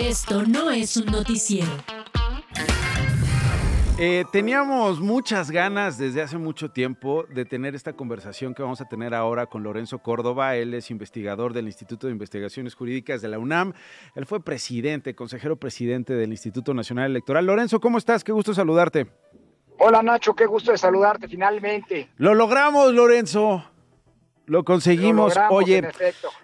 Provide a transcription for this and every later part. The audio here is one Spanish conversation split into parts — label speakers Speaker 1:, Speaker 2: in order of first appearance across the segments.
Speaker 1: Esto no es un noticiero.
Speaker 2: Eh, teníamos muchas ganas desde hace mucho tiempo de tener esta conversación que vamos a tener ahora con Lorenzo Córdoba. Él es investigador del Instituto de Investigaciones Jurídicas de la UNAM. Él fue presidente, consejero presidente del Instituto Nacional Electoral. Lorenzo, ¿cómo estás? Qué gusto saludarte.
Speaker 3: Hola Nacho, qué gusto de saludarte finalmente.
Speaker 2: Lo logramos, Lorenzo. Lo conseguimos. Oye,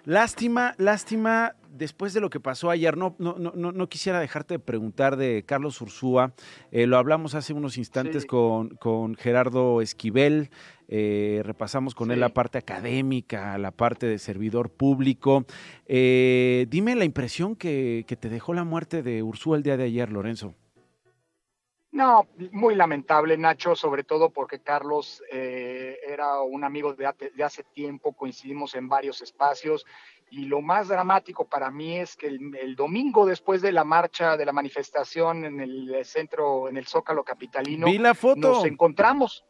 Speaker 2: lástima, lástima después de lo que pasó ayer, no, no, no, no quisiera dejarte de preguntar de Carlos Ursúa. Eh, lo hablamos hace unos instantes con, con, Gerardo Esquivel. Eh, repasamos con él la parte académica, la parte de servidor público. Eh, dime la impresión que, que, te dejó la muerte de Ursúa el día de ayer, Lorenzo.
Speaker 3: No, muy lamentable, Nacho, sobre todo porque Carlos era un amigo de, de hace tiempo, coincidimos en varios espacios y lo más dramático para mí es que el, domingo después de la marcha, de la manifestación en el centro, en el Zócalo Capitalino, nos encontramos.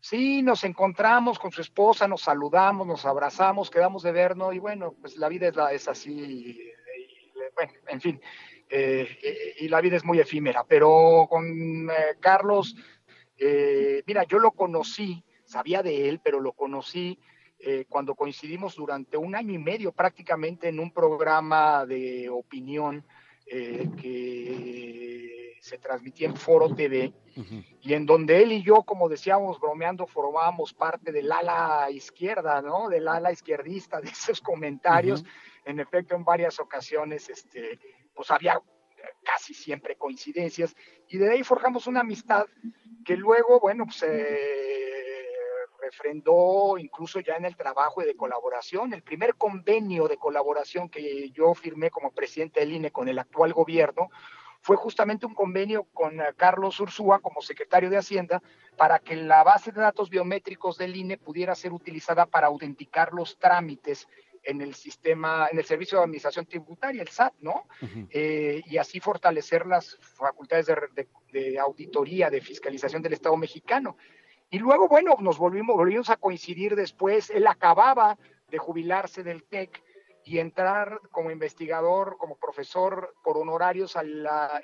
Speaker 3: Sí, nos encontramos con su esposa, nos saludamos, nos abrazamos, quedamos de vernos y bueno, pues la vida es, la, es así, bueno, en fin, eh, y la vida es muy efímera, pero con eh, Carlos, eh, mira, yo lo conocí, sabía de él, pero lo conocí eh, cuando coincidimos durante un año y medio prácticamente en un programa de opinión eh, que se transmitía en Foro TV y en donde él y yo, como decíamos, bromeando, formábamos parte del ala izquierda, ¿no? Del ala izquierdista de esos comentarios. En efecto, en varias ocasiones, este, pues había casi siempre coincidencias y de ahí forjamos una amistad que luego, bueno, pues... Eh, refrendó incluso ya en el trabajo de colaboración. El primer convenio de colaboración que yo firmé como presidente del INE con el actual gobierno fue justamente un convenio con eh, Carlos Ursúa como secretario de Hacienda para que la base de datos biométricos del INE pudiera ser utilizada para autenticar los trámites en el sistema, en el servicio de administración tributaria, el SAT, ¿no? Eh, y así fortalecer las facultades de, auditoría, de fiscalización del Estado mexicano. Y luego, bueno, nos volvimos, volvimos a coincidir después. Él acababa de jubilarse del TEC y entrar como investigador, como profesor por honorarios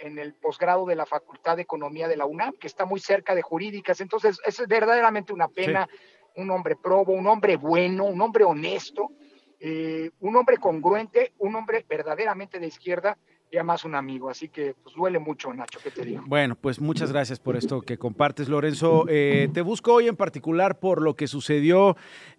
Speaker 3: en el posgrado de la Facultad de Economía de la UNAM, que está muy cerca de jurídicas. Entonces, es verdaderamente una pena. Un hombre probo, un hombre bueno, un hombre honesto, eh, un hombre congruente, un hombre verdaderamente de izquierda y además un amigo. Así que pues duele mucho, Nacho, ¿qué te digo?
Speaker 2: Bueno, pues muchas gracias por esto que compartes, Lorenzo. Eh, te busco hoy en particular por lo que sucedió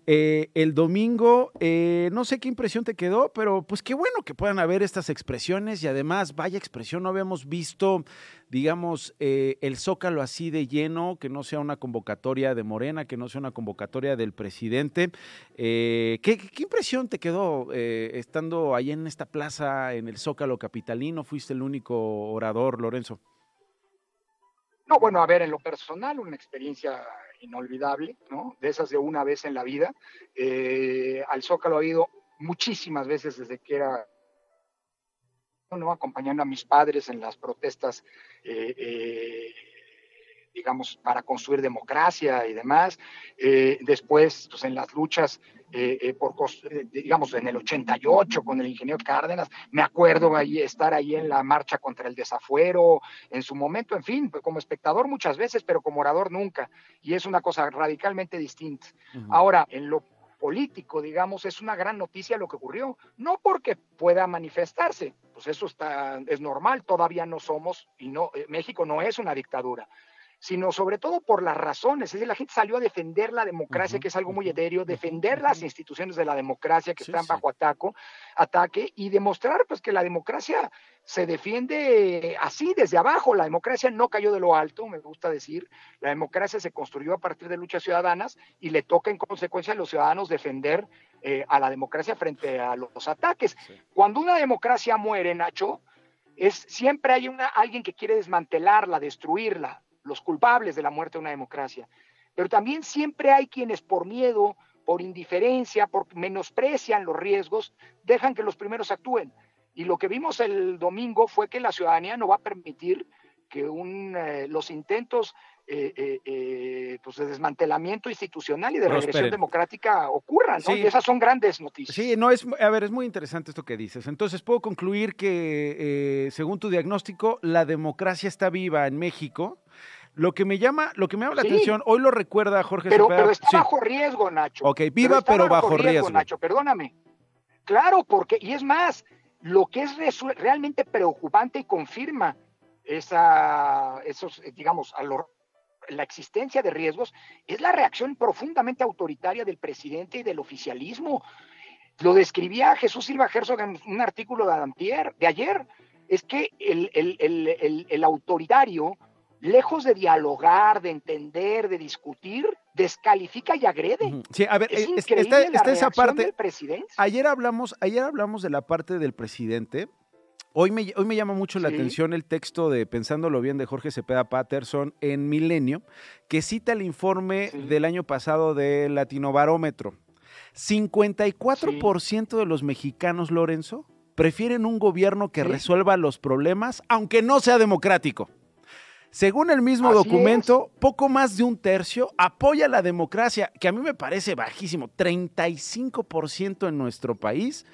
Speaker 2: eh, el domingo. Eh, no sé qué impresión te quedó, pero pues qué bueno que puedan haber estas expresiones y además, vaya expresión, no habíamos visto, digamos, el zócalo así de lleno, que no sea una convocatoria de Morena, que no sea una convocatoria del presidente. ¿qué, ¿qué, impresión te quedó estando ahí en esta plaza, en el zócalo capital? no fuiste el único orador, Lorenzo.
Speaker 3: No, bueno, a ver, en lo personal, una experiencia inolvidable, ¿no? De esas de una vez en la vida. Eh, al Zócalo he ido muchísimas veces desde que era ¿no? acompañando a mis padres en las protestas, eh, eh, digamos, para construir democracia y demás. después, pues, en las luchas eh, eh, por, eh, digamos, en el 88 con el ingeniero Cárdenas, me acuerdo ahí estar ahí en la marcha contra el desafuero, en su momento, en fin, pues, como espectador muchas veces, pero como orador nunca, y es una cosa radicalmente distinta. Ahora, en lo político, digamos, es una gran noticia lo que ocurrió, no porque pueda manifestarse, pues eso está, es normal, todavía no somos, y no, México no es una dictadura, sino sobre todo por las razones. Es decir, la gente salió a defender la democracia, que es algo muy etéreo, defender las instituciones de la democracia que están bajo ataque, ataque y demostrar pues que la democracia se defiende así desde abajo. La democracia no cayó de lo alto, me gusta decir. La democracia se construyó a partir de luchas ciudadanas y le toca en consecuencia a los ciudadanos defender eh, a la democracia frente a los, ataques. Cuando una democracia muere, Nacho, es siempre hay una, alguien que quiere desmantelarla, destruirla los culpables de la muerte de una democracia. Pero también siempre hay quienes por miedo, por indiferencia, por menosprecian los riesgos, dejan que los primeros actúen. Y lo que vimos el domingo fue que la ciudadanía no va a permitir que un, eh, los intentos eh, eh, eh, pues de desmantelamiento institucional y de regresión democrática ocurran, ¿no? Y esas son grandes noticias.
Speaker 2: Sí, no es, a ver, es muy interesante esto que dices. Entonces puedo concluir que, según tu diagnóstico, la democracia está viva en México. Lo que me llama, lo que me llama la atención, hoy lo recuerda Jorge
Speaker 3: Pero, pero está bajo riesgo, Nacho.
Speaker 2: Ok, viva pero, bajo, riesgo, riesgo.
Speaker 3: Nacho, perdóname. Claro, porque, y es más, lo que es realmente preocupante y confirma esa, esos, digamos, a lo, la existencia de riesgos es la reacción profundamente autoritaria del presidente y del oficialismo. Lo describía Jesús Silva Herzog en un artículo de, de ayer. Es que el, el, autoritario, lejos de dialogar, de entender, de discutir, descalifica y agrede.
Speaker 2: Sí, a ver, es increíble la esa parte. Del presidente. Ayer hablamos, ayer hablamos de la parte del presidente Hoy me, hoy me llama mucho la atención el texto de Pensándolo bien de Jorge Cepeda Patterson en Milenio, que cita el informe del año pasado de Latinobarómetro. 54% de los mexicanos, Lorenzo, prefieren un gobierno que resuelva los problemas, aunque no sea democrático. Según el mismo documento, poco más de un tercio apoya la democracia, que a mí me parece bajísimo, 35% en nuestro país.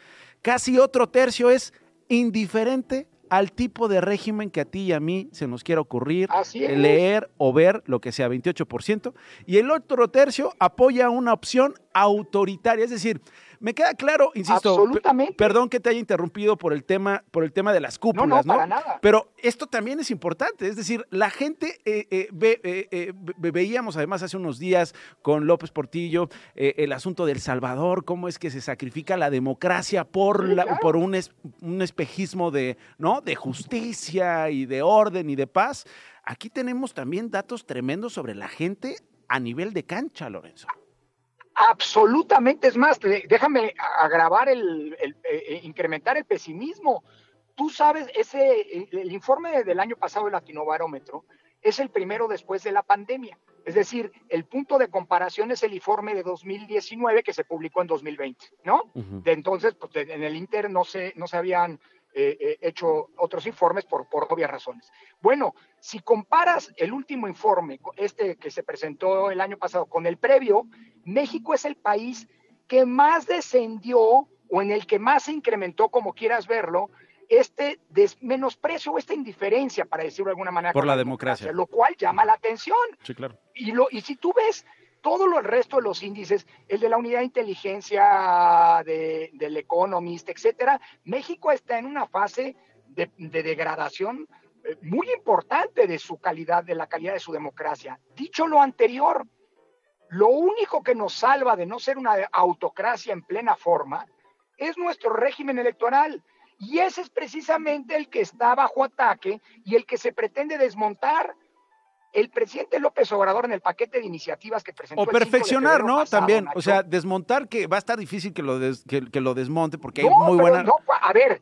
Speaker 2: Casi otro tercio es indiferente al tipo de régimen que a ti y a mí se nos quiera ocurrir leer o ver, lo que sea, 28%, y el otro tercio apoya una opción autoritaria, es decir, me queda claro, insisto, perdón que te haya interrumpido por el tema, por el tema de las cúpulas, ¿no? Pero esto también es importante, es decir, la gente eh, eh, ve, eh, veíamos además hace unos días con López Portillo el asunto del Salvador, cómo es que se sacrifica la democracia por, la, por un, un espejismo de, ¿no? de justicia y de orden y de paz. Aquí tenemos también datos tremendos sobre la gente a nivel de cancha, Lorenzo.
Speaker 3: Absolutamente, es más, déjame agravar el, eh, eh, incrementar el pesimismo. Tú sabes, ese, el, informe del año pasado del Latinobarómetro es el primero después de la pandemia. Es decir, el punto de comparación es el informe de 2019 que se publicó en 2020, ¿no? De entonces, pues, en el Inter no se, no se habían eh, hecho otros informes por, por obvias razones. Bueno, si comparas el último informe, este que se presentó el año pasado, con el previo, México es el país que más descendió o en el que más se incrementó, como quieras verlo, este menosprecio o esta indiferencia, para decirlo de alguna manera.
Speaker 2: Por la democracia.
Speaker 3: Lo cual llama la atención.
Speaker 2: Sí, claro.
Speaker 3: Y, lo, y si tú ves todo lo, el resto de los índices, el de la unidad de inteligencia de, del Economist, etcétera, México está en una fase de, de degradación eh, muy importante de su calidad, de la calidad de su democracia. Dicho lo anterior, lo único que nos salva de no ser una autocracia en plena forma es nuestro régimen electoral. Y ese es precisamente el que está bajo ataque y el que se pretende desmontar el presidente López Obrador en el paquete de iniciativas que presentó.
Speaker 2: O perfeccionar, ¿no? También, o sea, desmontar que va a estar difícil que lo, que, lo desmonte porque hay muy buena...
Speaker 3: No, a ver,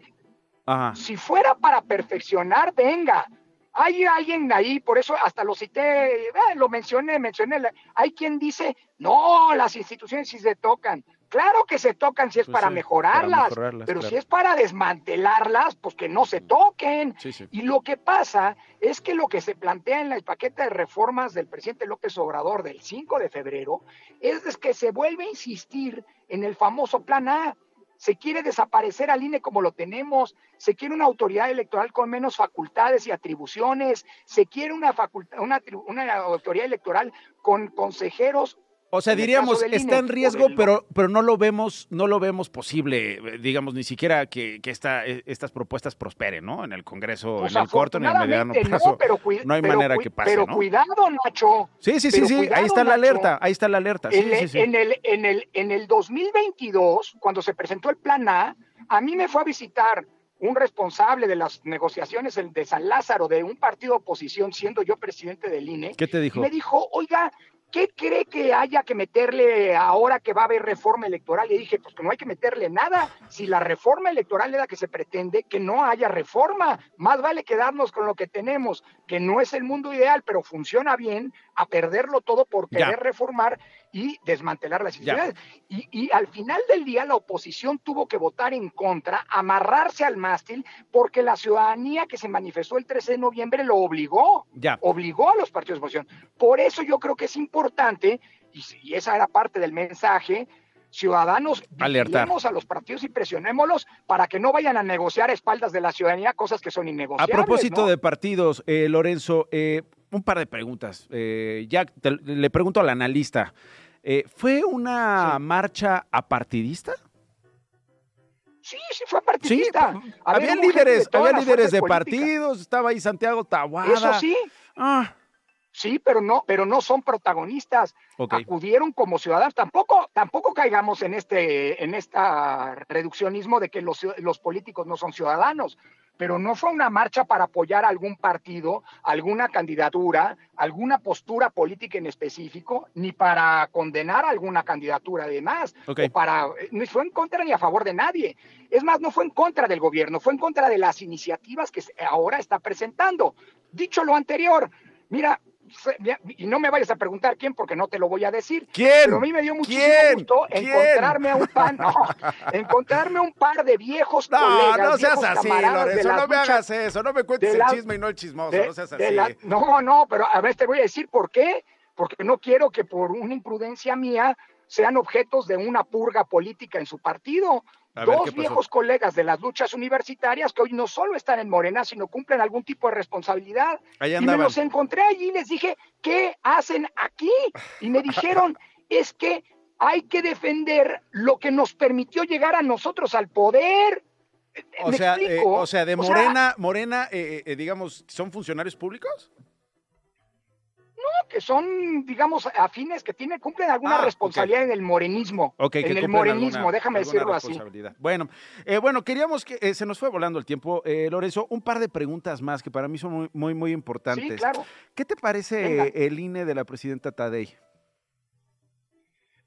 Speaker 3: si fuera para perfeccionar, venga, hay alguien ahí, por eso hasta lo cité, eh, lo mencioné, mencioné, hay quien dice, no, las instituciones sí se tocan. Claro que se tocan si es pues para, mejorarlas, pero si es para desmantelarlas, pues que no se toquen. y lo que pasa es que lo que se plantea en el paquete de reformas del presidente López Obrador del 5 de febrero es que se vuelve a insistir en el famoso plan A. Se quiere desaparecer al INE como lo tenemos, se quiere una autoridad electoral con menos facultades y atribuciones, se quiere una, una, una autoridad electoral con consejeros
Speaker 2: o sea, diríamos, está en riesgo, pero, pero no lo vemos, no lo vemos posible, digamos, ni siquiera que, que esta, e, estas propuestas prosperen, ¿no? En el Congreso, pues en el corto, en el mediano plazo. No, hay manera que pase,
Speaker 3: Pero cuidado, Nacho.
Speaker 2: Sí, sí, sí, sí, ahí está la alerta, ahí está la alerta.
Speaker 3: en, el, en, el, en el 2022, cuando se presentó el Plan A, a mí me fue a visitar un responsable de las negociaciones de San Lázaro de un partido de oposición, siendo yo presidente del INE.
Speaker 2: ¿Qué te dijo?
Speaker 3: me dijo, oiga, ¿qué cree que haya que meterle ahora que va a haber reforma electoral? Le dije, pues que no hay que meterle nada. Si la reforma electoral es la que se pretende, que no haya reforma. Más vale quedarnos con lo que tenemos, que no es el mundo ideal, pero funciona bien, a perderlo todo por querer reformar y desmantelar las instituciones. Y, y, al final del día la oposición tuvo que votar en contra, amarrarse al mástil, porque la ciudadanía que se manifestó el 13 de noviembre lo obligó,
Speaker 2: ya.
Speaker 3: obligó a los partidos de oposición. Por eso yo creo que es importante, y, y esa era parte del mensaje, ciudadanos, vigilemos a los partidos y presionémoslos para que no vayan a negociar a espaldas de la ciudadanía cosas que son innegociables.
Speaker 2: A propósito
Speaker 3: ¿no?
Speaker 2: de partidos, eh, Lorenzo, eh, un par de preguntas. Eh, ya te, le pregunto al analista, eh, ¿fue una sí. marcha apartidista?
Speaker 3: Sí, sí fue partidista.
Speaker 2: Sí, había líderes, había líderes de partidos, estaba ahí Santiago Tahuada.
Speaker 3: Eso sí. Ah. Sí, pero no, pero no son protagonistas. Okay. Acudieron como ciudadanos. Tampoco, tampoco caigamos en este, en esta reduccionismo de que los, los políticos no son ciudadanos. Pero no fue una marcha para apoyar a algún partido, alguna candidatura, alguna postura política en específico, ni para condenar alguna candidatura además,
Speaker 2: okay.
Speaker 3: o para, no fue en contra ni a favor de nadie. Es más, no fue en contra del gobierno, fue en contra de las iniciativas que ahora está presentando. Dicho lo anterior, mira, y no me vayas a preguntar quién porque no te lo voy a decir.
Speaker 2: ¿Quién?
Speaker 3: Pero a mí me dio muchísimo
Speaker 2: ¿Quién?
Speaker 3: gusto
Speaker 2: ¿Quién?
Speaker 3: encontrarme a un pan, no, encontrarme un par de viejos
Speaker 2: no,
Speaker 3: colegas.
Speaker 2: No, seas así, Lorenzo, no me hagas eso, no me cuentes
Speaker 3: la,
Speaker 2: el chisme y no el chismoso,
Speaker 3: de,
Speaker 2: no seas así.
Speaker 3: La, no, no, pero a ver, te voy a decir por qué, porque no quiero que por una imprudencia mía sean objetos de una purga política en su partido.
Speaker 2: A
Speaker 3: Dos viejos colegas de las luchas universitarias que hoy no solo están en Morena, sino cumplen algún tipo de responsabilidad.
Speaker 2: Ahí
Speaker 3: y me los encontré allí y les dije, ¿qué hacen aquí? Y me dijeron, es que hay que defender lo que nos permitió llegar a nosotros al poder.
Speaker 2: O sea, eh, o sea, de Morena, o sea, Morena, eh, eh, digamos, ¿son funcionarios públicos?
Speaker 3: No, que son, digamos, afines, que tienen, cumplen alguna
Speaker 2: ah,
Speaker 3: responsabilidad
Speaker 2: okay.
Speaker 3: en el morenismo.
Speaker 2: Okay,
Speaker 3: en el morenismo,
Speaker 2: alguna,
Speaker 3: déjame
Speaker 2: alguna
Speaker 3: decirlo así.
Speaker 2: Bueno, eh, bueno, queríamos que eh, se nos fue volando el tiempo, eh, Lorenzo, un par de preguntas más que para mí son muy, muy, muy importantes.
Speaker 3: Sí, claro.
Speaker 2: ¿Qué te parece
Speaker 3: Venga.
Speaker 2: el INE de la presidenta Tadei?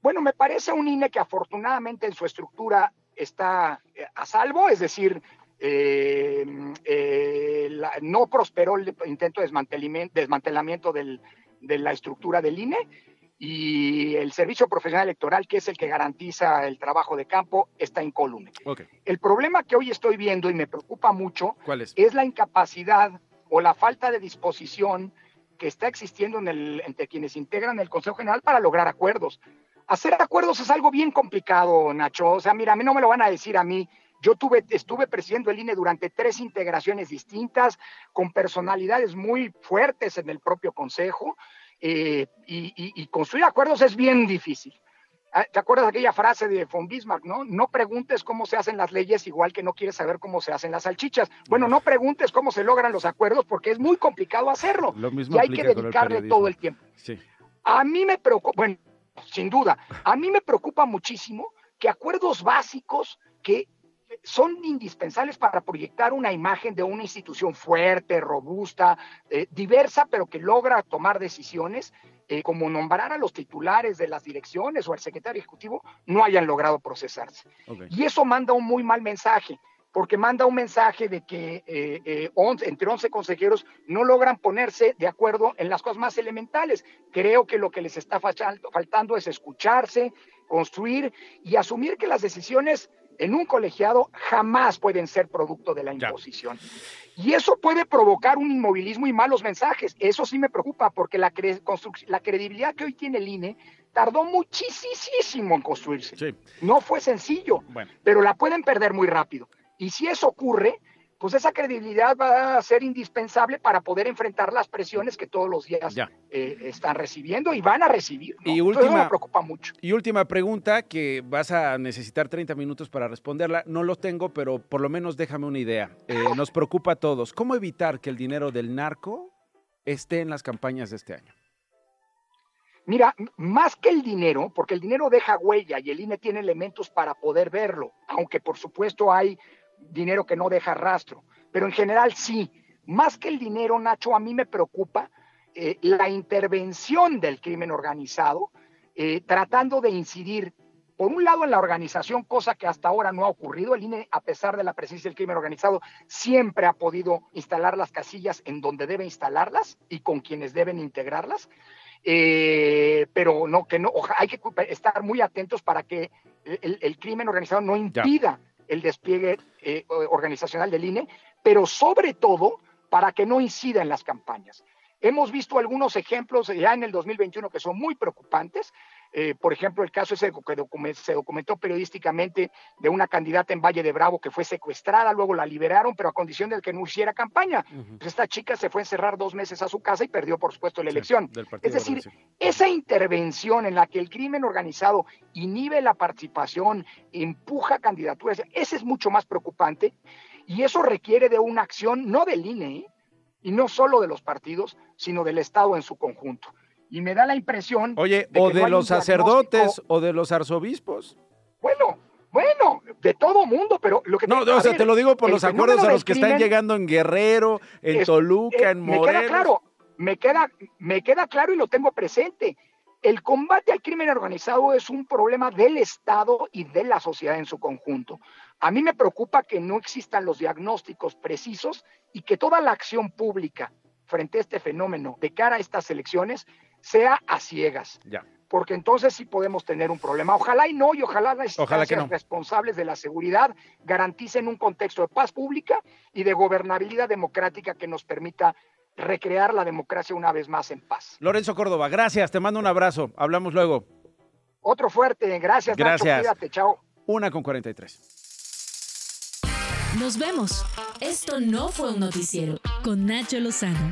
Speaker 3: Bueno, me parece un INE que afortunadamente en su estructura está eh, a salvo, es decir, eh, eh, la, no prosperó el intento de desmantelamiento, desmantelamiento del, de la estructura del INE y el Servicio Profesional Electoral, que es el que garantiza el trabajo de campo, está incólume.
Speaker 2: Okay.
Speaker 3: El problema que hoy estoy viendo y me preocupa mucho
Speaker 2: ¿Cuál es?
Speaker 3: es la incapacidad o la falta de disposición que está existiendo en el, entre quienes integran el Consejo General para lograr acuerdos. Hacer acuerdos es algo bien complicado, Nacho. O sea, mira, a mí no me lo van a decir a mí. Yo tuve, estuve presidiendo el INE durante tres integraciones distintas, con personalidades muy fuertes en el propio Consejo, eh, y, y, y, construir acuerdos es bien difícil. ¿Te acuerdas de aquella frase de von Bismarck, no? No preguntes cómo se hacen las leyes, igual que no quieres saber cómo se hacen las salchichas. Bueno, no preguntes cómo se logran los acuerdos, porque es muy complicado hacerlo.
Speaker 2: Lo mismo
Speaker 3: y hay que dedicarle
Speaker 2: el
Speaker 3: todo el tiempo.
Speaker 2: Sí.
Speaker 3: A mí me preocupa, bueno, sin duda, a mí me preocupa muchísimo que acuerdos básicos que son indispensables para proyectar una imagen de una institución fuerte, robusta, eh, diversa, pero que logra tomar decisiones, eh, como nombrar a los titulares de las direcciones o al secretario ejecutivo, no hayan logrado procesarse.
Speaker 2: Okay.
Speaker 3: Y eso manda un muy mal mensaje, porque manda un mensaje de que eh, 11, entre 11 consejeros no logran ponerse de acuerdo en las cosas más elementales. Creo que lo que les está faltando es escucharse, construir y asumir que las decisiones en un colegiado jamás pueden ser producto de la imposición. Ya. Y eso puede provocar un inmovilismo y malos mensajes. Eso sí me preocupa porque la, cre la credibilidad que hoy tiene el INE tardó muchísimo en construirse.
Speaker 2: Sí.
Speaker 3: No fue sencillo,
Speaker 2: bueno.
Speaker 3: pero la pueden perder muy rápido. Y si eso ocurre, pues esa credibilidad va a ser indispensable para poder enfrentar las presiones que todos los días eh, están recibiendo y van a recibir. ¿no?
Speaker 2: Y última,
Speaker 3: Entonces me preocupa mucho.
Speaker 2: Y última pregunta que vas a necesitar 30 minutos para responderla. No lo tengo, pero por lo menos déjame una idea. Eh, nos preocupa a todos. ¿Cómo evitar que el dinero del narco esté en las campañas de este año?
Speaker 3: Mira, más que el dinero, porque el dinero deja huella y el INE tiene elementos para poder verlo, aunque por supuesto hay dinero que no deja rastro, pero en general sí. Más que el dinero, Nacho, a mí me preocupa eh, la intervención del crimen organizado, eh, tratando de incidir, por un lado, en la organización, cosa que hasta ahora no ha ocurrido. El INE, a pesar de la presencia del crimen organizado, siempre ha podido instalar las casillas en donde debe instalarlas y con quienes deben integrarlas. eh, pero no, que no, hay que estar muy atentos para que el, crimen organizado no impida el despliegue eh, organizacional del INE, pero sobre todo para que no incida en las campañas. Hemos visto algunos ejemplos ya en el 2021 que son muy preocupantes. Eh, por ejemplo, el caso ese que se documentó periodísticamente de una candidata en Valle de Bravo que fue secuestrada, luego la liberaron, pero a condición de que no hiciera campaña. Pues esta chica se fue a encerrar dos meses a su casa y perdió, por supuesto, la elección. es decir, esa intervención en la que el crimen organizado inhibe la participación, empuja candidaturas, ese es mucho más preocupante y eso requiere de una acción no del INE, y no solo de los partidos, sino del Estado en su conjunto. Y me da la impresión.
Speaker 2: Oye, o de los sacerdotes o de los arzobispos.
Speaker 3: Bueno, bueno, de todo mundo, pero lo que...
Speaker 2: No, o sea, te lo digo por los acuerdos a los que están llegando en Guerrero, en Toluca, en Morelos.
Speaker 3: Me queda claro, me queda, me queda claro y lo tengo presente. El combate al crimen organizado es un problema del Estado y de la sociedad en su conjunto. A mí me preocupa que no existan los diagnósticos precisos y que toda la acción pública frente a este fenómeno de cara a estas elecciones sea a ciegas.
Speaker 2: Ya.
Speaker 3: Porque entonces sí podemos tener un problema. Ojalá y no, y ojalá las instancias responsables de la seguridad garanticen un contexto de paz pública y de gobernabilidad democrática que nos permita recrear la democracia una vez más en paz.
Speaker 2: Lorenzo Córdoba, gracias, te mando un abrazo. Hablamos luego.
Speaker 3: Otro fuerte, gracias.
Speaker 2: Gracias.
Speaker 3: Nacho, cuídate, chao.
Speaker 2: Una con 43.
Speaker 1: Nos vemos. Esto no fue un noticiero con Nacho Lozano.